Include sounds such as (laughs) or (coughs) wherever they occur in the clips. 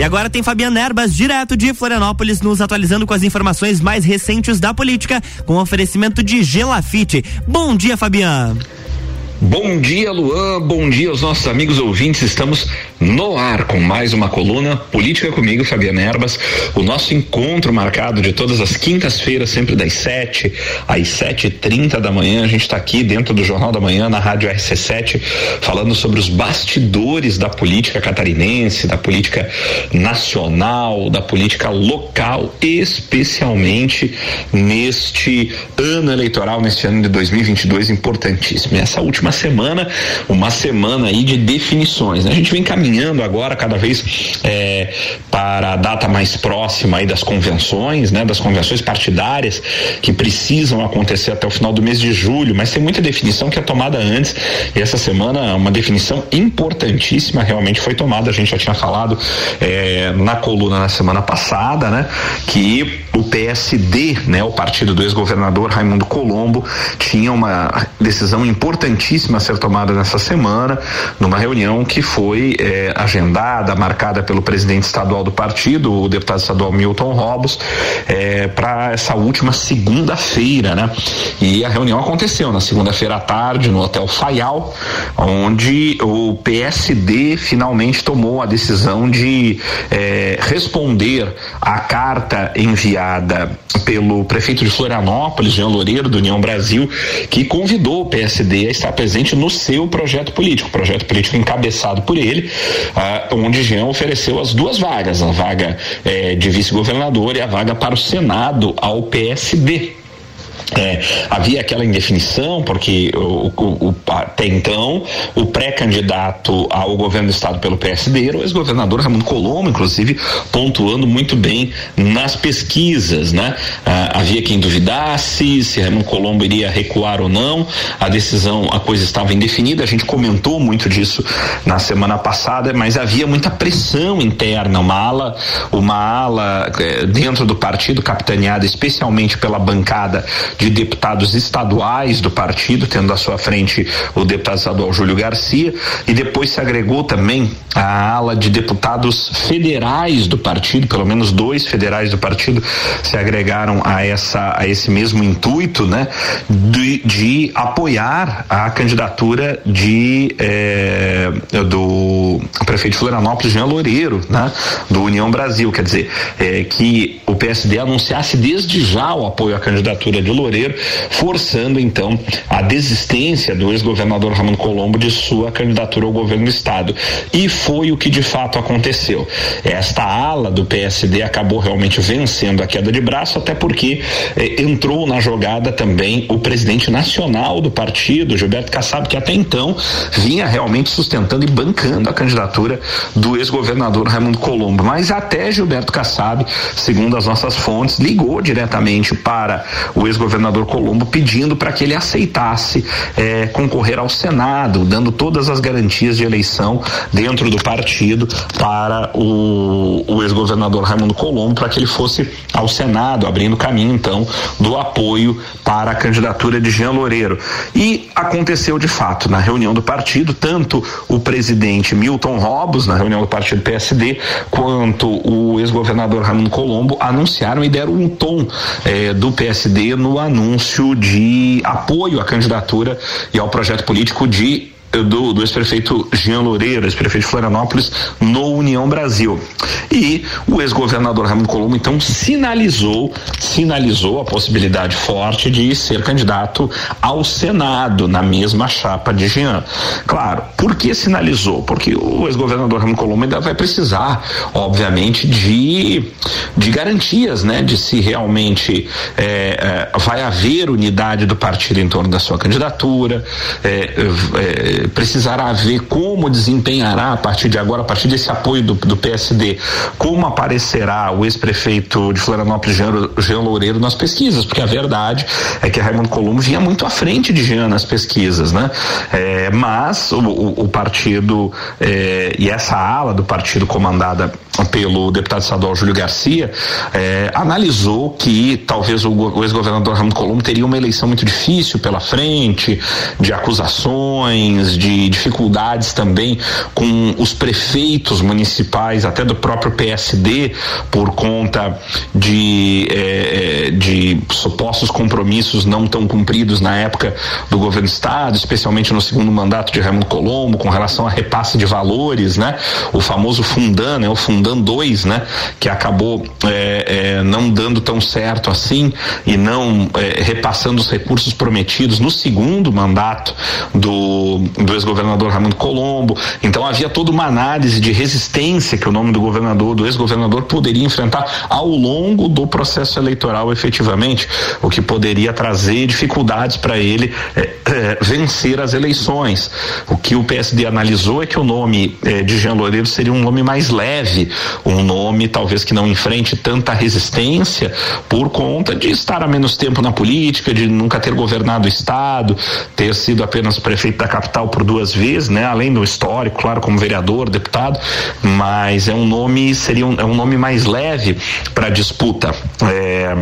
E agora tem Fabiana Erbas, direto de Florianópolis, nos atualizando com as informações mais recentes da política, com oferecimento de Gelafite. Bom dia, Fabiana. Bom dia, Luan. Bom dia aos nossos amigos ouvintes. Estamos no ar com mais uma coluna Política comigo, Fabiana Erbas. O nosso encontro marcado de todas as quintas-feiras, sempre das 7 às sete e trinta da manhã. A gente está aqui dentro do Jornal da Manhã, na Rádio RC7, falando sobre os bastidores da política catarinense, da política nacional, da política local, especialmente neste ano eleitoral, neste ano de 2022 importantíssimo. E essa última semana, uma semana aí de definições. Né? A gente vem caminhando agora cada vez é, para a data mais próxima aí das convenções, né? Das convenções partidárias que precisam acontecer até o final do mês de julho, mas tem muita definição que é tomada antes e essa semana uma definição importantíssima realmente foi tomada. A gente já tinha falado é, na coluna na semana passada, né? Que o PSD, né? O partido do ex-governador Raimundo Colombo tinha uma decisão importantíssima a ser tomada nessa semana, numa reunião que foi eh, agendada, marcada pelo presidente estadual do partido, o deputado estadual Milton Robos, eh, para essa última segunda-feira, né? E a reunião aconteceu na segunda-feira à tarde no Hotel Faial, onde o PSD finalmente tomou a decisão de eh, responder à carta enviada pelo prefeito de Florianópolis, Jean Loureiro, do União Brasil, que convidou o PSD a estar presente no seu projeto político, projeto político encabeçado por ele, ah, onde Jean ofereceu as duas vagas, a vaga eh, de vice-governador e a vaga para o Senado ao PSD. É, havia aquela indefinição, porque o, o, o, até então o pré-candidato ao governo do estado pelo PSD era o ex-governador Raimundo Colombo, inclusive pontuando muito bem nas pesquisas, né? Ah, havia quem duvidasse se Raimundo Colombo iria recuar ou não, a decisão, a coisa estava indefinida, a gente comentou muito disso na semana passada, mas havia muita pressão interna, uma ala, uma ala eh, dentro do partido capitaneada especialmente pela bancada de deputados estaduais do partido, tendo à sua frente o deputado estadual Júlio Garcia, e depois se agregou também a ala de deputados federais do partido, pelo menos dois federais do partido se agregaram a essa a esse mesmo intuito, né, de, de apoiar a candidatura de eh, do prefeito de Florianópolis, Jean Loureiro, né, do União Brasil, quer dizer, eh, que o PSD anunciasse desde já o apoio à candidatura de Loureiro Loureiro, forçando então a desistência do ex-governador Ramon Colombo de sua candidatura ao governo do estado. E foi o que de fato aconteceu. Esta ala do PSD acabou realmente vencendo a queda de braço, até porque eh, entrou na jogada também o presidente nacional do partido, Gilberto Kassab, que até então vinha realmente sustentando e bancando a candidatura do ex-governador Raimundo Colombo. Mas até Gilberto Kassab, segundo as nossas fontes, ligou diretamente para o ex-governador governador Colombo pedindo para que ele aceitasse é, concorrer ao Senado, dando todas as garantias de eleição dentro do partido para o, o ex-governador Raimundo Colombo, para que ele fosse ao Senado, abrindo caminho então do apoio para a candidatura de Jean Loureiro. E aconteceu de fato na reunião do partido, tanto o presidente Milton Robos, na reunião do partido PSD, quanto o ex-governador Raimundo Colombo anunciaram e deram um tom eh, do PSD no anúncio de apoio à candidatura e ao projeto político de do, do ex-prefeito Jean Loureiro, ex-prefeito de Florianópolis, no União Brasil. E o ex-governador Raimundo Colombo então sinalizou, sinalizou a possibilidade forte de ser candidato ao Senado na mesma chapa de Jean. Claro, por que sinalizou? Porque o ex-governador Raimundo Colombo ainda vai precisar, obviamente, de, de garantias, né? De se realmente é, é, vai haver unidade do partido em torno da sua candidatura, é, precisará ver como desempenhará a partir de agora, a partir desse apoio do, do PSD, como aparecerá o ex-prefeito de Florianópolis, Jean, Jean Loureiro, nas pesquisas, porque a verdade é que Raimundo Colombo vinha muito à frente de Jean nas pesquisas, né? É, mas o, o, o partido é, e essa ala do partido comandada pelo deputado estadual Júlio Garcia, é, analisou que talvez o, o ex-governador Ramon Colombo teria uma eleição muito difícil pela frente, de acusações, de dificuldades também com os prefeitos municipais, até do próprio PSD, por conta de, é, é, de supostos compromissos não tão cumpridos na época do governo do Estado, especialmente no segundo mandato de Raimundo Colombo, com relação a repasse de valores, né? O famoso Fundan, né? O Fundan 2, né? Que acabou é, não dando tão certo assim e não repassando os recursos prometidos no segundo mandato do, do ex-governador Raimundo Colombo. Então havia toda uma análise de resistência que o nome do governador, do ex-governador, poderia enfrentar ao longo do processo eleitoral efetivamente, o que poderia trazer dificuldades para ele é, é, vencer as eleições. O que o PSD analisou é que o nome é, de Jean Loureiro seria um nome mais leve, um nome talvez que não enfrente tanta resistência por conta de estar há menos tempo na política, de nunca ter governado o estado, ter sido apenas prefeito da capital por duas vezes, né? Além do histórico, claro, como vereador, deputado, mas é um nome seria um, é um nome mais leve para disputa. É,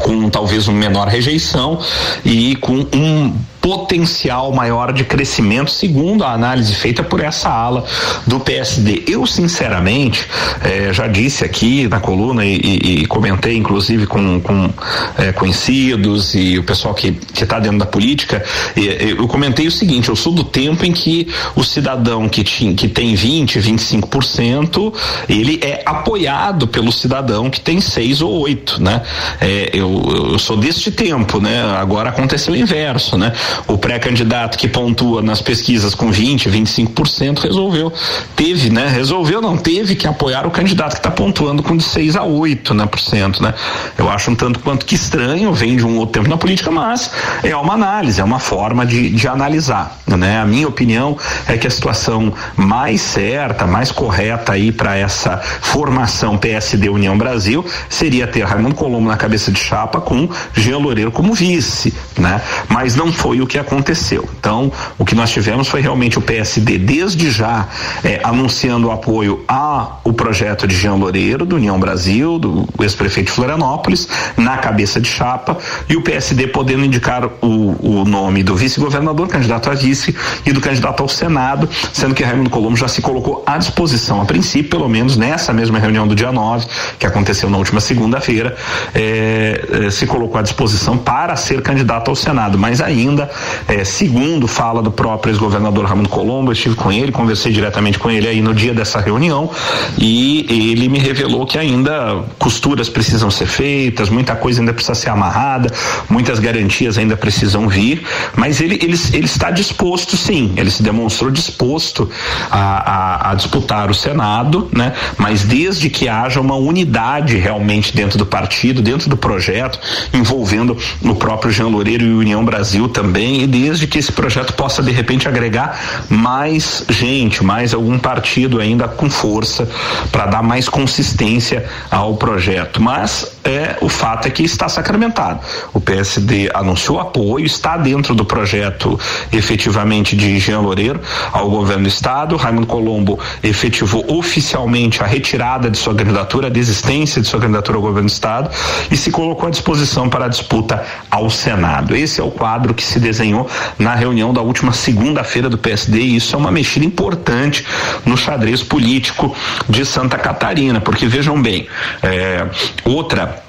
com talvez uma menor rejeição e com um potencial maior de crescimento, segundo a análise feita por essa ala do PSD. Eu, sinceramente, eh, já disse aqui na coluna e, e, e comentei, inclusive, com, com eh, conhecidos e o pessoal que está dentro da política, eu comentei o seguinte: eu sou do tempo em que o cidadão que, que tem 20, 25%, ele é apoiado pelo cidadão que tem 6 ou 8, né? Eh, eu, eu sou deste tempo, né? Agora aconteceu o inverso, né? O pré-candidato que pontua nas pesquisas com 20, 25% resolveu, teve, né? Resolveu não, teve que apoiar o candidato que está pontuando com de 6 a 8, né, por cento, né? Eu acho um tanto quanto que estranho, vem de um outro tempo na política, mas é uma análise, é uma forma de, de analisar, né? A minha opinião é que a situação mais certa, mais correta aí para essa formação PSD União Brasil seria ter Raimundo Colombo na cabeça de chapa com Jean Loureiro como vice, né? Mas não foi o que aconteceu. Então, o que nós tivemos foi realmente o PSD, desde já, é, anunciando o apoio ao projeto de Jean Loureiro, do União Brasil, do ex-prefeito de Florianópolis, na cabeça de chapa, e o PSD podendo indicar o, o nome do vice-governador, candidato a vice, e do candidato ao Senado, sendo que Raimundo Colombo já se colocou à disposição, a princípio, pelo menos nessa mesma reunião do dia 9, que aconteceu na última segunda-feira, é, é, se colocou à disposição para ser candidato ao Senado, mas ainda é, segundo fala do próprio ex-governador Ramon Colombo, eu estive com ele, conversei diretamente com ele aí no dia dessa reunião e ele me revelou que ainda costuras precisam ser feitas, muita coisa ainda precisa ser amarrada, muitas garantias ainda precisam vir, mas ele, ele, ele está disposto sim, ele se demonstrou disposto a, a, a disputar o Senado, né? Mas desde que haja uma unidade realmente dentro do partido, dentro do projeto, envolvendo o próprio Jean Loureiro e União Brasil também, e desde que esse projeto possa de repente agregar mais gente, mais algum partido ainda com força para dar mais consistência ao projeto. Mas é o fato é que está sacramentado. O PSD anunciou apoio, está dentro do projeto efetivamente de Jean Loureiro ao governo do estado. Raimundo Colombo efetivou oficialmente a retirada de sua candidatura, a desistência de sua candidatura ao governo do estado e se colocou à disposição para a disputa ao Senado. Esse é o quadro que se desenhou na reunião da última segunda-feira do PSD e isso é uma mexida importante no xadrez político de Santa Catarina, porque vejam bem, é, outra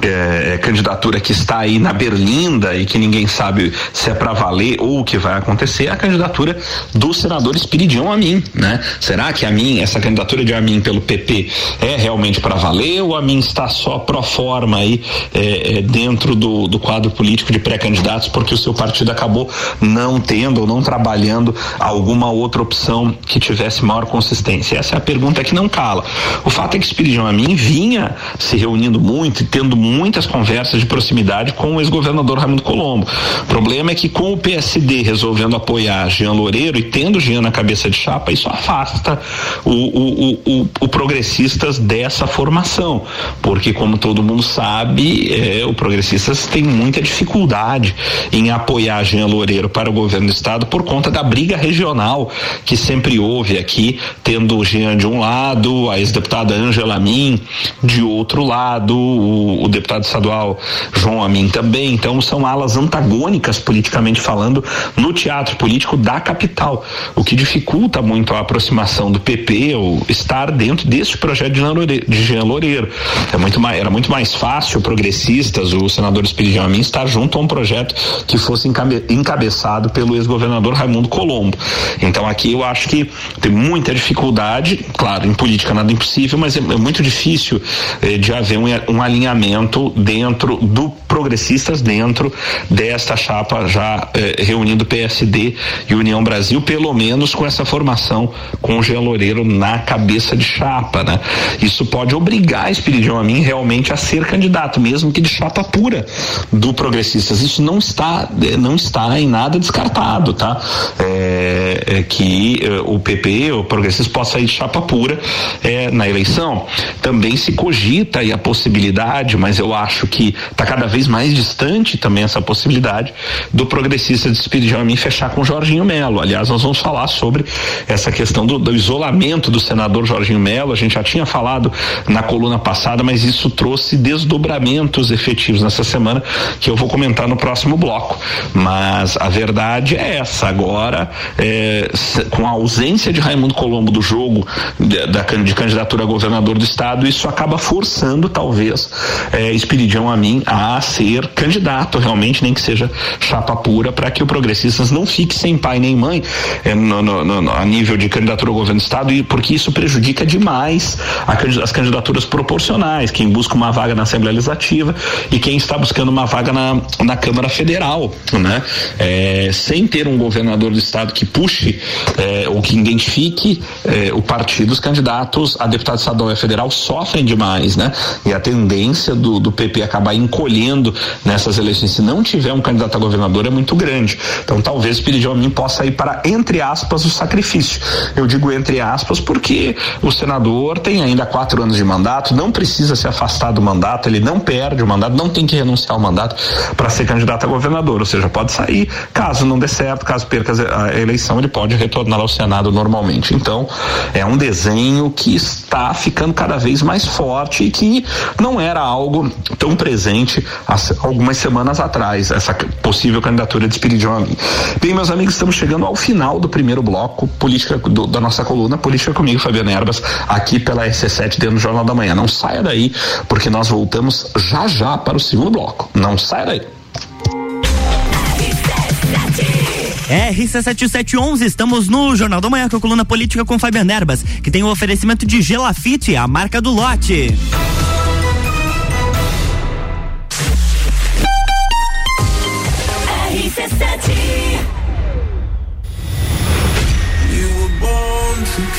é, é, candidatura que está aí na berlinda e que ninguém sabe se é para valer ou o que vai acontecer, é a candidatura do senador Espiridião Amin, né? Será que a mim, essa candidatura de Amin pelo PP é realmente para valer ou a mim está só pro forma aí é, é, dentro do, do quadro político de pré-candidatos porque o seu partido acabou não tendo ou não trabalhando alguma outra opção que tivesse maior consistência? Essa é a pergunta que não cala. O fato é que Espiridião Amin vinha se reunindo muito e tendo muitas conversas de proximidade com o ex-governador Raimundo Colombo. O problema é que com o PSD resolvendo apoiar Jean Loureiro e tendo Jean na cabeça de chapa, isso afasta o, o, o, o progressistas dessa formação, porque como todo mundo sabe, é, o progressistas tem muita dificuldade em apoiar Jean Loureiro para o governo do estado por conta da briga regional que sempre houve aqui, tendo Jean de um lado, a ex-deputada Angela Min de outro lado, o, o deputado estadual João Amin também. Então são alas antagônicas politicamente falando no teatro político da capital, o que dificulta muito a aproximação do PP ou estar dentro deste projeto de Jean Loureiro. É muito mais, era muito mais fácil progressistas, o senador Espírito Amin estar junto a um projeto que fosse encabe, encabeçado pelo ex-governador Raimundo Colombo. Então aqui eu acho que tem muita dificuldade, claro, em política nada impossível, mas é, é muito difícil eh, de haver um, um alinhamento dentro do progressistas dentro desta chapa já eh, reunindo PSD e União Brasil, pelo menos com essa formação com o Jean Loureiro na cabeça de chapa, né? Isso pode obrigar Espiridião a mim realmente a ser candidato, mesmo que de chapa pura do progressistas. Isso não está eh, não está em nada descartado, tá? É, é que é, o PP, o progressista possa ir de chapa pura na eleição. Também se cogita a possibilidade, mas eu acho que está cada vez mais distante também essa possibilidade do progressista de mim fechar com Jorginho Melo. Aliás, nós vamos falar sobre essa questão do, do isolamento do senador Jorginho Melo. A gente já tinha falado na coluna passada, mas isso trouxe desdobramentos efetivos nessa semana que eu vou comentar no próximo bloco. Mas a verdade é essa. Agora, é, com a ausência de Raimundo Colombo do jogo de, da, de candidatura a governador do estado, isso acaba forçando, talvez, é, a mim a ser candidato realmente, nem que seja chapa pura, para que o Progressistas não fique sem pai nem mãe é, no, no, no, a nível de candidatura ao governo do estado, e porque isso prejudica demais a, as candidaturas proporcionais, quem busca uma vaga na Assembleia Legislativa e quem está buscando uma vaga na, na Câmara Federal, né? É, sem ter um governador do estado que puxe é, ou que identifique é, o partido, os candidatos a deputado estadual e federal sofrem demais, né? E a tendência do, do PP acabar encolhendo nessas eleições, se não tiver um candidato a governador, é muito grande. Então talvez o Piridião mim possa ir para, entre aspas, o sacrifício. Eu digo entre aspas porque o senador tem ainda quatro anos de mandato, não precisa se afastar do mandato, ele não perde o mandato, não tem que renunciar ao mandato para ser candidato a governador, ou seja, pode sair, caso não dê certo, caso perca a eleição, ele pode retornar ao Senado normalmente. Então, é um desenho que está ficando cada vez mais forte e que não era algo tão presente há algumas semanas atrás, essa possível candidatura de Espiridion Amin. Bem, meus amigos, estamos chegando ao final do primeiro bloco política do, da nossa coluna Política comigo, Fabiano Erbas, aqui pela RC7 dentro do Jornal da Manhã. Não saia daí, porque nós voltamos já já para o segundo bloco. Não saia daí. RC7711, estamos no Jornal da Manhã com a coluna política com Fabiano Erbas, que tem o oferecimento de Gelafite, a marca do lote.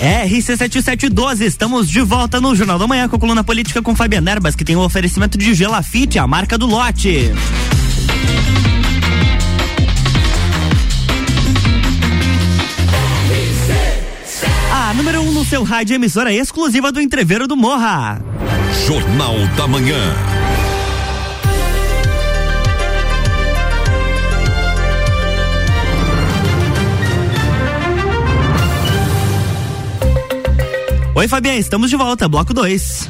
RC7712, estamos de volta no Jornal da Manhã com a coluna política com Fabiana Erbas, que tem o um oferecimento de Gelafite, a marca do lote. A número 1 um no seu rádio, emissora exclusiva do Entreveiro do Morra. Jornal da Manhã. Oi, Fabiana, estamos de volta, bloco 2.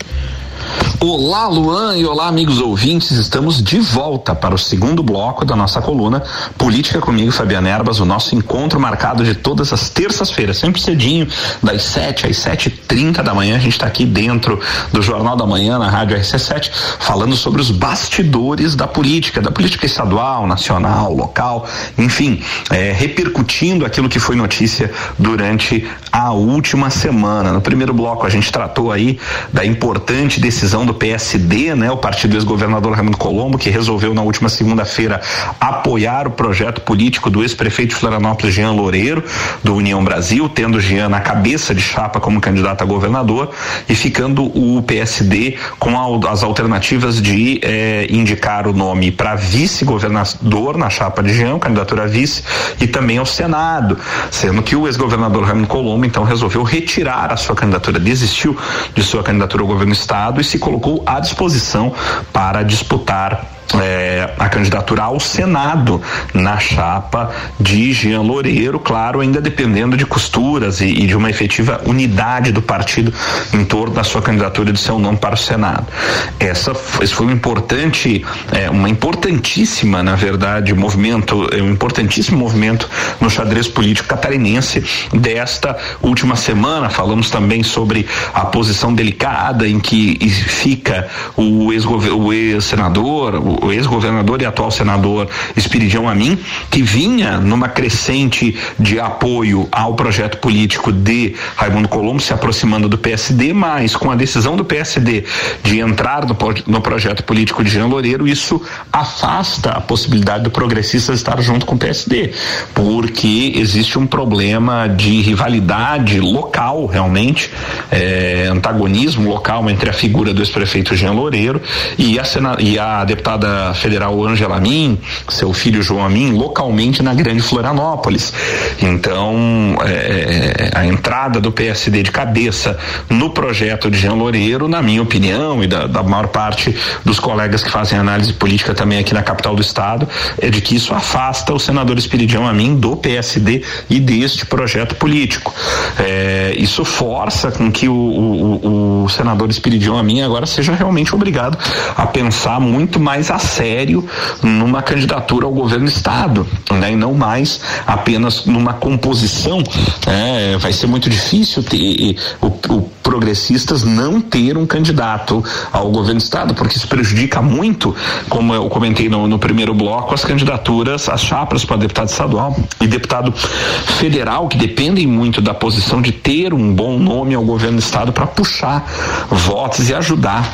Olá, Luan e olá, amigos ouvintes. Estamos de volta para o segundo bloco da nossa coluna Política comigo, Fabiana Erbas, o nosso encontro marcado de todas as terças-feiras, sempre cedinho, das 7 às 7h30 da manhã. A gente está aqui dentro do Jornal da Manhã, na Rádio RC7, falando sobre os bastidores da política, da política estadual, nacional, local, enfim, é, repercutindo aquilo que foi notícia durante a última semana. No primeiro bloco, a gente tratou aí da importante decisão do PSD, né, o partido do ex-governador Raimundo Colombo, que resolveu na última segunda-feira apoiar o projeto político do ex-prefeito de Florianópolis, Jean Loureiro, do União Brasil, tendo Jean na cabeça de chapa como candidato a governador e ficando o PSD com as alternativas de eh, indicar o nome para vice-governador na chapa de Jean, candidatura a vice, e também ao Senado, sendo que o ex-governador Raimundo Colombo então resolveu retirar a sua candidatura, desistiu de sua candidatura ao governo do estado e se colocou colocou à disposição para disputar é, a candidatura ao Senado na chapa de Jean Loureiro, claro, ainda dependendo de costuras e, e, de uma efetiva unidade do partido em torno da sua candidatura e do seu nome para o Senado. Essa esse foi um importante, é, uma importantíssima, na verdade, movimento, é, um importantíssimo movimento no xadrez político catarinense desta última semana. Falamos também sobre a posição delicada em que fica o ex-senador, o ex-governador e atual senador Espiridião Amin, que vinha numa crescente de apoio ao projeto político de Raimundo Colombo, se aproximando do PSD, mas com a decisão do PSD de entrar no, no projeto político de Jean Loureiro, isso afasta a possibilidade do progressista estar junto com o PSD, porque existe um problema de rivalidade local, realmente, é, antagonismo local entre a figura do ex-prefeito Jean Loureiro e a, e a deputada federal Angela Amin, seu filho João Amin, localmente na Grande Florianópolis. Então, é, a entrada do PSD de cabeça no projeto de Jean Loureiro, na minha opinião, e da, da maior parte dos colegas que fazem análise política também aqui na capital do estado, é de que isso afasta o senador Espiridião Amin do PSD e deste projeto político. É, isso força com que o, o, o senador Espiridião Amin agora seja realmente obrigado a pensar muito mais a sério numa candidatura ao governo do estado, né? E não mais apenas numa composição. Né? Vai ser muito difícil ter o, o progressistas não ter um candidato ao governo do estado, porque isso prejudica muito, como eu comentei no, no primeiro bloco, as candidaturas, as chapas para deputado estadual e deputado federal, que dependem muito da posição de ter um bom nome ao governo do estado para puxar votos e ajudar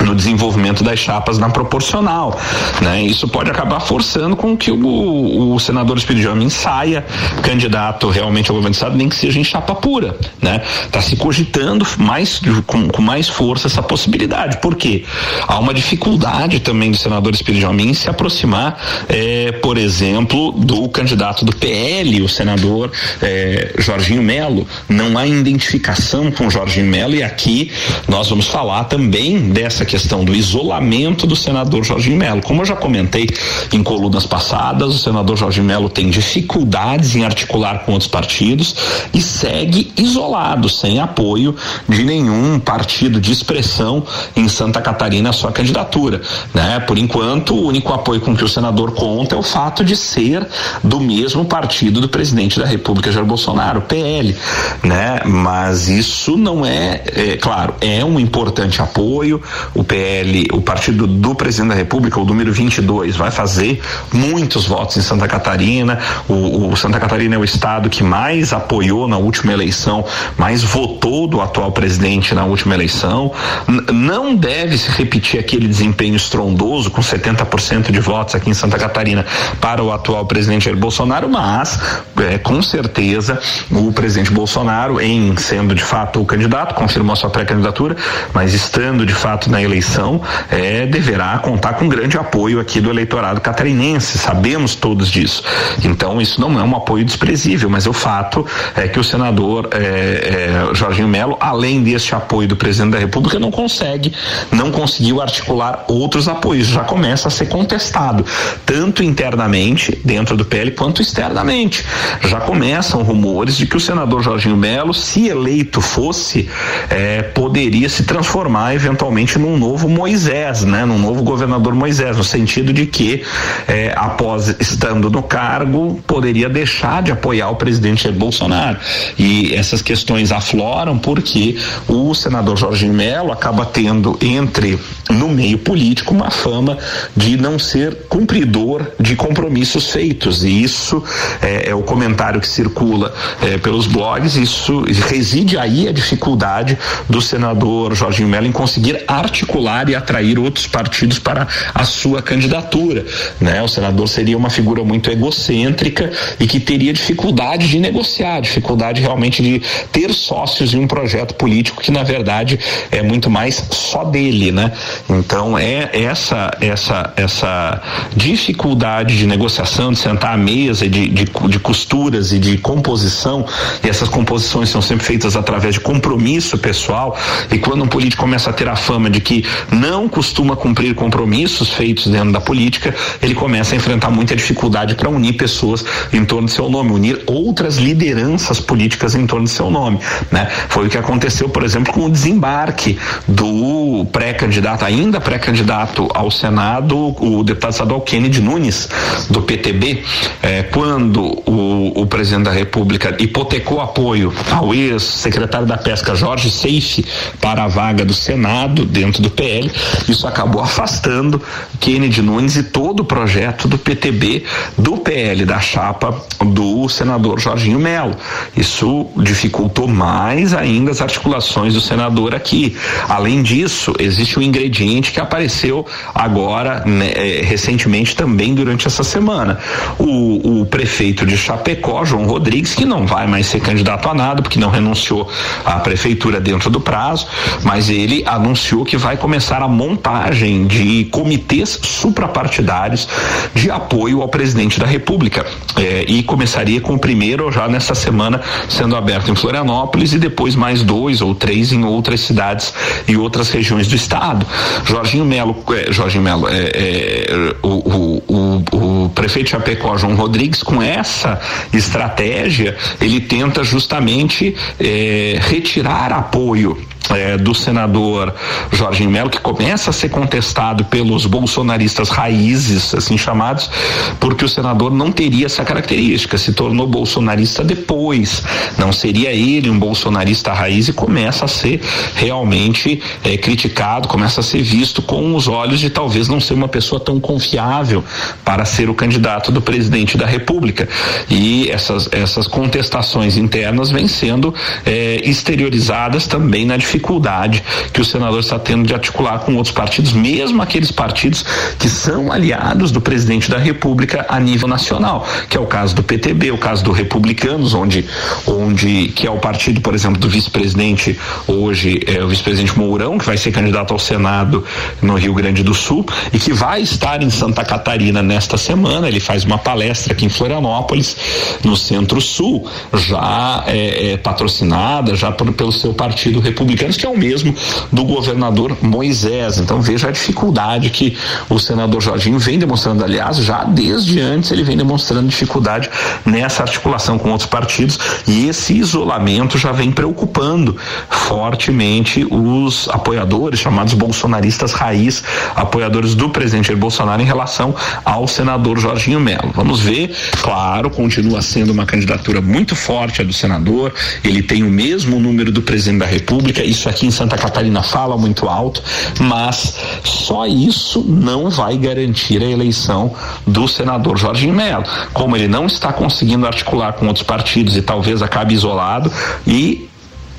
no desenvolvimento das chapas na proporcional, né? Isso pode acabar forçando com que o, o senador Espírito saia candidato realmente ao governo do estado, nem que seja em chapa pura, né? Tá se cogitando mais com, com mais força essa possibilidade, porque há uma dificuldade também do senador Espírito em se aproximar, eh, por exemplo, do candidato do PL, o senador eh, Jorginho Melo. Não há identificação com Jorginho Melo e aqui nós vamos falar também dessa essa questão do isolamento do senador Jorge Melo. Como eu já comentei em colunas passadas, o senador Jorge Melo tem dificuldades em articular com outros partidos e segue isolado, sem apoio de nenhum partido de expressão em Santa Catarina a sua candidatura, né? Por enquanto, o único apoio com que o senador conta é o fato de ser do mesmo partido do presidente da República, Jair Bolsonaro, PL, né? Mas isso não é, é claro, é um importante apoio o PL, o partido do presidente da República, o número 22, vai fazer muitos votos em Santa Catarina. O, o Santa Catarina é o estado que mais apoiou na última eleição, mais votou do atual presidente na última eleição. N não deve se repetir aquele desempenho estrondoso com 70% de votos aqui em Santa Catarina para o atual presidente Jair Bolsonaro, mas é, com certeza o presidente Bolsonaro, em sendo de fato o candidato, confirmou a sua pré-candidatura, mas estando de fato na eleição, é, deverá contar com grande apoio aqui do eleitorado catarinense. Sabemos todos disso. Então, isso não é um apoio desprezível, mas o fato é que o senador é, é, Jorginho Melo, além deste apoio do presidente da República, não consegue, não conseguiu articular outros apoios. Já começa a ser contestado, tanto internamente, dentro do PL, quanto externamente. Já começam rumores de que o senador Jorginho Melo, se eleito fosse, é, poderia se transformar eventualmente num novo Moisés, né? Num novo governador Moisés, no sentido de que, é, após estando no cargo, poderia deixar de apoiar o presidente Bolsonaro. E essas questões afloram porque o senador Jorginho Melo acaba tendo entre no meio político uma fama de não ser cumpridor de compromissos feitos e isso é, é o comentário que circula é, pelos blogs isso reside aí a dificuldade do senador Jorginho Melo em conseguir articular e atrair outros partidos para a sua candidatura né? O senador seria uma figura muito egocêntrica e que teria dificuldade de negociar dificuldade realmente de ter sócios em um projeto político que na verdade é muito mais só dele né? Então é essa essa essa dificuldade de negociação, de sentar à mesa, de, de, de costuras e de composição, e essas composições são sempre feitas através de compromisso pessoal, e quando um político começa a ter a fama de que não costuma cumprir compromissos feitos dentro da política, ele começa a enfrentar muita dificuldade para unir pessoas em torno de seu nome, unir outras lideranças políticas em torno de seu nome, né? Foi o que aconteceu, por exemplo, com o desembarque do pré-candidato, ainda pré-candidato ao Senado, o deputado estadual Kennedy Nunes, do PTB, eh, quando o, o, presidente da República hipotecou apoio ao ex-secretário da Pesca, Jorge Seife, para a vaga do Senado dentro do PL, isso acabou afastando Kennedy Nunes e todo o projeto do PTB do PL, da chapa do senador Jorginho Melo. Isso dificultou mais ainda as articulações do senador aqui. Além disso, existe um ingrediente que apareceu agora, né, é, recentemente também durante essa semana. O, o prefeito de Chapecó, João Rodrigues, que não vai mais ser candidato a nada, porque não renunciou à prefeitura dentro do prazo, mas ele anunciou que vai começar a montagem de comitês suprapartidários de apoio ao presidente da República. É, e começaria com o primeiro já nessa semana sendo aberto em Florianópolis e depois mais dois ou três em outras cidades e outras regiões do estado. Jorginho Melo, é, Jorginho Melo, é, é, o, o, o, o prefeito Chapecó, João Rodrigues, com essa estratégia, ele tenta justamente é, retirar apoio é, do senador Jorginho Melo, que começa a ser contestado pelos bolsonaristas raízes, assim chamados, porque o senador não teria essa característica, se tornou bolsonarista depois, não seria ele um bolsonarista raiz e começa a ser realmente é, criticado, começa a ser visto com os olhos de talvez não ser uma pessoa tão confiável para ser o candidato do presidente da República. E essas, essas contestações internas vêm sendo é, exteriorizadas também na dificuldade que o senador está tendo de articular com outros partidos, mesmo aqueles partidos que são aliados do presidente da República a nível nacional, que é o caso do PTB, o caso do Republicanos, onde, onde que é o partido, por exemplo, do vice-presidente hoje é o vice-presidente Mourão, que vai ser candidato ao Senado no Rio Grande do Sul e que vai estar em Santa Catarina nesta semana. Ele faz uma palestra aqui em Florianópolis, no Centro-Sul, já é, é, patrocinada já por, pelo seu partido republicano republicanos, que é o mesmo do governador Moisés. Então veja a dificuldade que o senador Jorginho vem demonstrando, aliás, já desde antes ele vem demonstrando dificuldade nessa articulação com outros partidos e esse isolamento já vem preocupando fortemente os apoiadores, chamados bolsonaristas raiz, apoiadores do presidente Jair Bolsonaro em relação ao senador Jorginho Melo. Vamos ver, claro, continua sendo uma candidatura muito forte a do senador, ele tem o mesmo número do presidente da República isso aqui em Santa Catarina fala muito alto, mas só isso não vai garantir a eleição do senador Jorge Melo. Como ele não está conseguindo articular com outros partidos e talvez acabe isolado e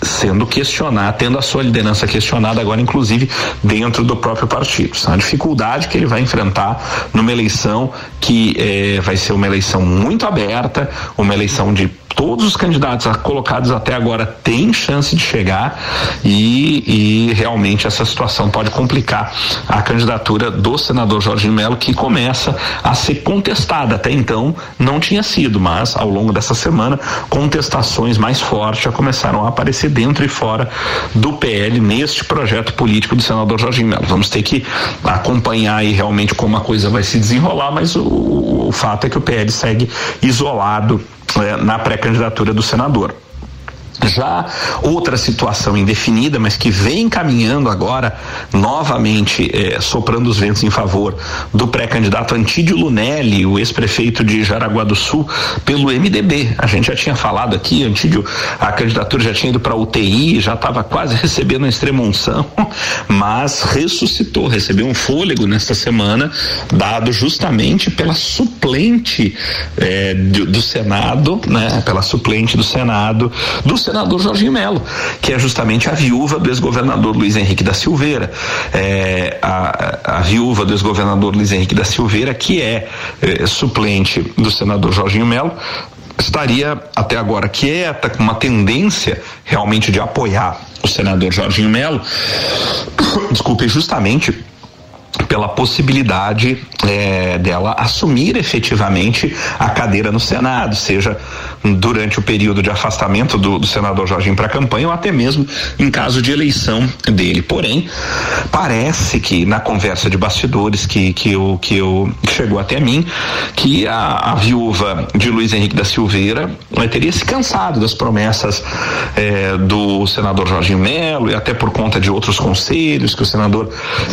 sendo questionado, tendo a sua liderança questionada agora, inclusive dentro do próprio partido. A dificuldade que ele vai enfrentar numa eleição que eh, vai ser uma eleição muito aberta, uma eleição de todos os candidatos colocados até agora têm chance de chegar e, e realmente essa situação pode complicar a candidatura do senador Jorge Melo, que começa a ser contestada. Até então não tinha sido, mas ao longo dessa semana, contestações mais fortes já começaram a aparecer dentro e fora do PL neste projeto político do senador Jorge Melo. Vamos ter que acompanhar aí realmente como a coisa vai se desenrolar, mas o, o fato é que o PL segue isolado na pré-candidatura do senador. Já outra situação indefinida, mas que vem caminhando agora, novamente eh, soprando os ventos em favor do pré-candidato Antídio Lunelli, o ex-prefeito de Jaraguá do Sul, pelo MDB. A gente já tinha falado aqui, Antídio, a candidatura já tinha ido para UTI, já estava quase recebendo a extremunção, (laughs) mas ressuscitou, recebeu um fôlego nesta semana, dado justamente pela suplente eh, do, do Senado, né, pela suplente do Senado, do senador Jorginho Melo, que é justamente a viúva do ex-governador Luiz Henrique da Silveira. É, a, a, viúva do ex-governador Luiz Henrique da Silveira, que é, é suplente do senador Jorginho Melo, estaria até agora quieta, com uma tendência realmente de apoiar o senador Jorginho Melo. (coughs) Desculpe, justamente pela possibilidade é, dela assumir efetivamente a cadeira no Senado, seja durante o período de afastamento do, do senador Jorginho para a campanha ou até mesmo em caso de eleição dele. Porém, parece que na conversa de bastidores que, que, eu, que, eu, que chegou até mim, que a, a viúva de Luiz Henrique da Silveira né, teria se cansado das promessas é, do senador Jorginho Melo e até por conta de outros conselhos que o senador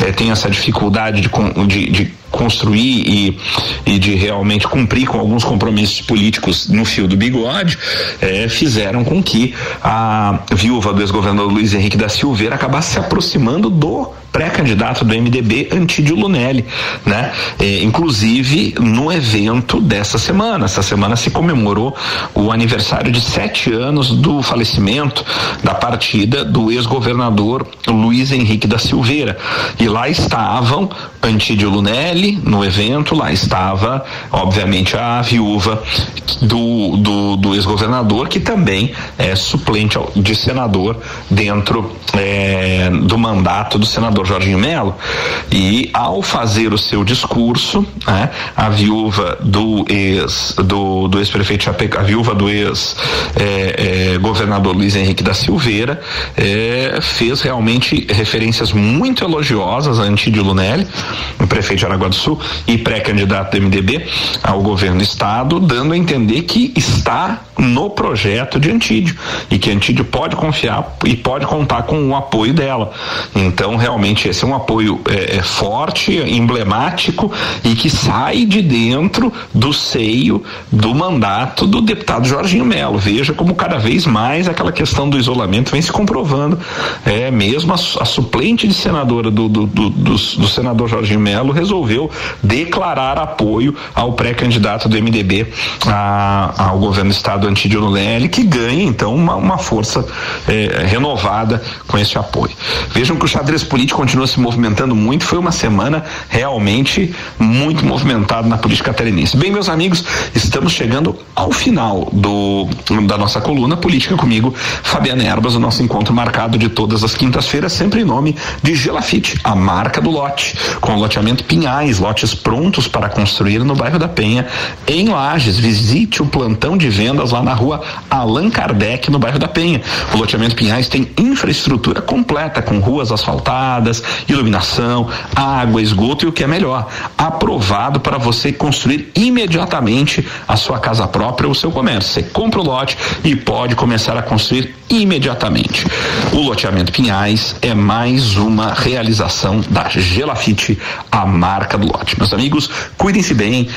é, tem essa dificuldade de, de, de construir e, e de realmente cumprir com alguns compromissos políticos no fio do bigode, é, fizeram com que a viúva do ex-governador Luiz Henrique da Silveira acabasse se aproximando do pré-candidato do MDB, Antídio Lunelli, né? É, inclusive no evento dessa semana. Essa semana se comemorou o aniversário de sete anos do falecimento da partida do ex-governador Luiz Henrique da Silveira. E lá estavam Antídio Lunelli no evento, lá estava, obviamente, a viúva do, do, do ex-governador, que também é suplente de senador dentro é, do mandato do senador Jorginho Melo, e ao fazer o seu discurso, né, a viúva do ex do, do ex-prefeito Chapecó, a viúva do ex é, é, Luiz Henrique da Silveira, é, fez realmente referências muito elogiosas a Antídio Lunelli, o prefeito de Aragua do Sul e pré-candidato do MDB ao governo do estado, dando a entender que está no projeto de Antídio e que Antídio pode confiar e pode contar com o apoio dela. Então, realmente, esse é um apoio é, é, forte, emblemático e que sai de dentro do seio do mandato do deputado Jorginho Melo. Veja como cada vez mais aquela questão do isolamento vem se comprovando. É mesmo a, a suplente de senadora do, do, do, do, do senador Jorginho Melo resolveu declarar apoio ao pré-candidato do MDB a, ao governo do estado Antídio Lunelli, que ganha então uma, uma força é, renovada com esse apoio. Vejam que o xadrez político continua se movimentando muito, foi uma semana realmente muito movimentada na política catarinense. Bem, meus amigos, estamos chegando ao final do da nossa coluna Política comigo, Fabiana Erbas, o nosso encontro marcado de todas as quintas-feiras, sempre em nome de Gelafite, a marca do lote, com loteamento Pinhais, lotes prontos para construir no bairro da Penha, em Lages. Visite o plantão de vendas lá na rua Allan Kardec, no bairro da Penha. O loteamento Pinhais tem infraestrutura completa, com ruas asfaltadas, iluminação, água, esgoto e o que é melhor, aprovado para você construir imediatamente a sua casa própria ou o seu comércio. Você compra o lote e pode começar a construir imediatamente. O loteamento Pinhais é mais uma realização da Gelafite, a marca do lote. Meus amigos, cuidem-se bem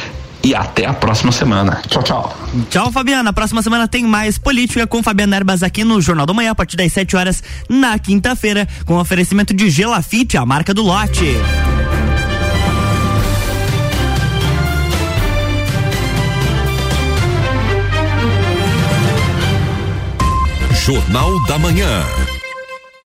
e até a próxima semana. Tchau, tchau. Tchau, Fabiana. Próxima semana tem mais política com Fabiana Erbas aqui no Jornal da Manhã, a partir das 7 horas na quinta-feira, com oferecimento de Gelafite, a marca do lote. Jornal da Manhã.